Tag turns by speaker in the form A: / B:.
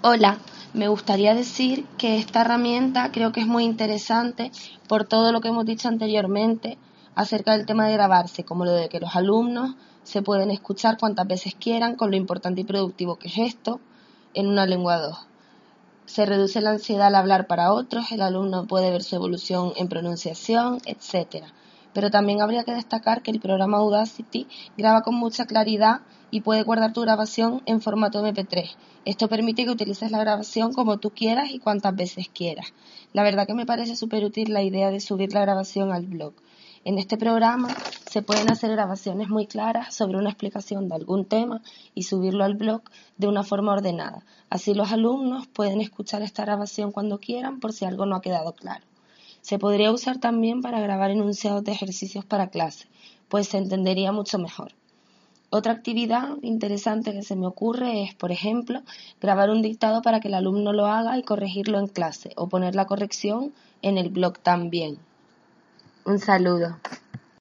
A: Hola, me gustaría decir que esta herramienta creo que es muy interesante por todo lo que hemos dicho anteriormente acerca del tema de grabarse, como lo de que los alumnos se pueden escuchar cuantas veces quieran con lo importante y productivo que es esto en una lengua 2. Se reduce la ansiedad al hablar para otros, el alumno puede ver su evolución en pronunciación, etc. Pero también habría que destacar que el programa Audacity graba con mucha claridad y puede guardar tu grabación en formato MP3. Esto permite que utilices la grabación como tú quieras y cuantas veces quieras. La verdad que me parece súper útil la idea de subir la grabación al blog. En este programa se pueden hacer grabaciones muy claras sobre una explicación de algún tema y subirlo al blog de una forma ordenada. Así los alumnos pueden escuchar esta grabación cuando quieran por si algo no ha quedado claro. Se podría usar también para grabar enunciados de ejercicios para clase, pues se entendería mucho mejor. Otra actividad interesante que se me ocurre es, por ejemplo, grabar un dictado para que el alumno lo haga y corregirlo en clase o poner la corrección en el blog también. Un saludo.